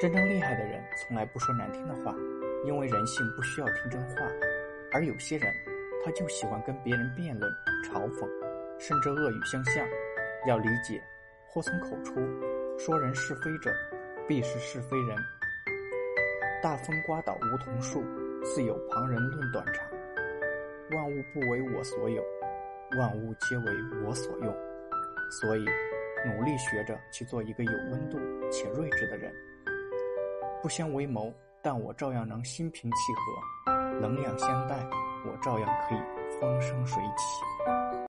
真正厉害的人从来不说难听的话，因为人性不需要听真话。而有些人，他就喜欢跟别人辩论、嘲讽，甚至恶语相向。要理解，祸从口出，说人是非者，必是是非人。大风刮倒梧桐树，自有旁人论短长。万物不为我所有，万物皆为我所用。所以，努力学着去做一个有温度且睿智的人。不相为谋，但我照样能心平气和；能量相待，我照样可以风生水起。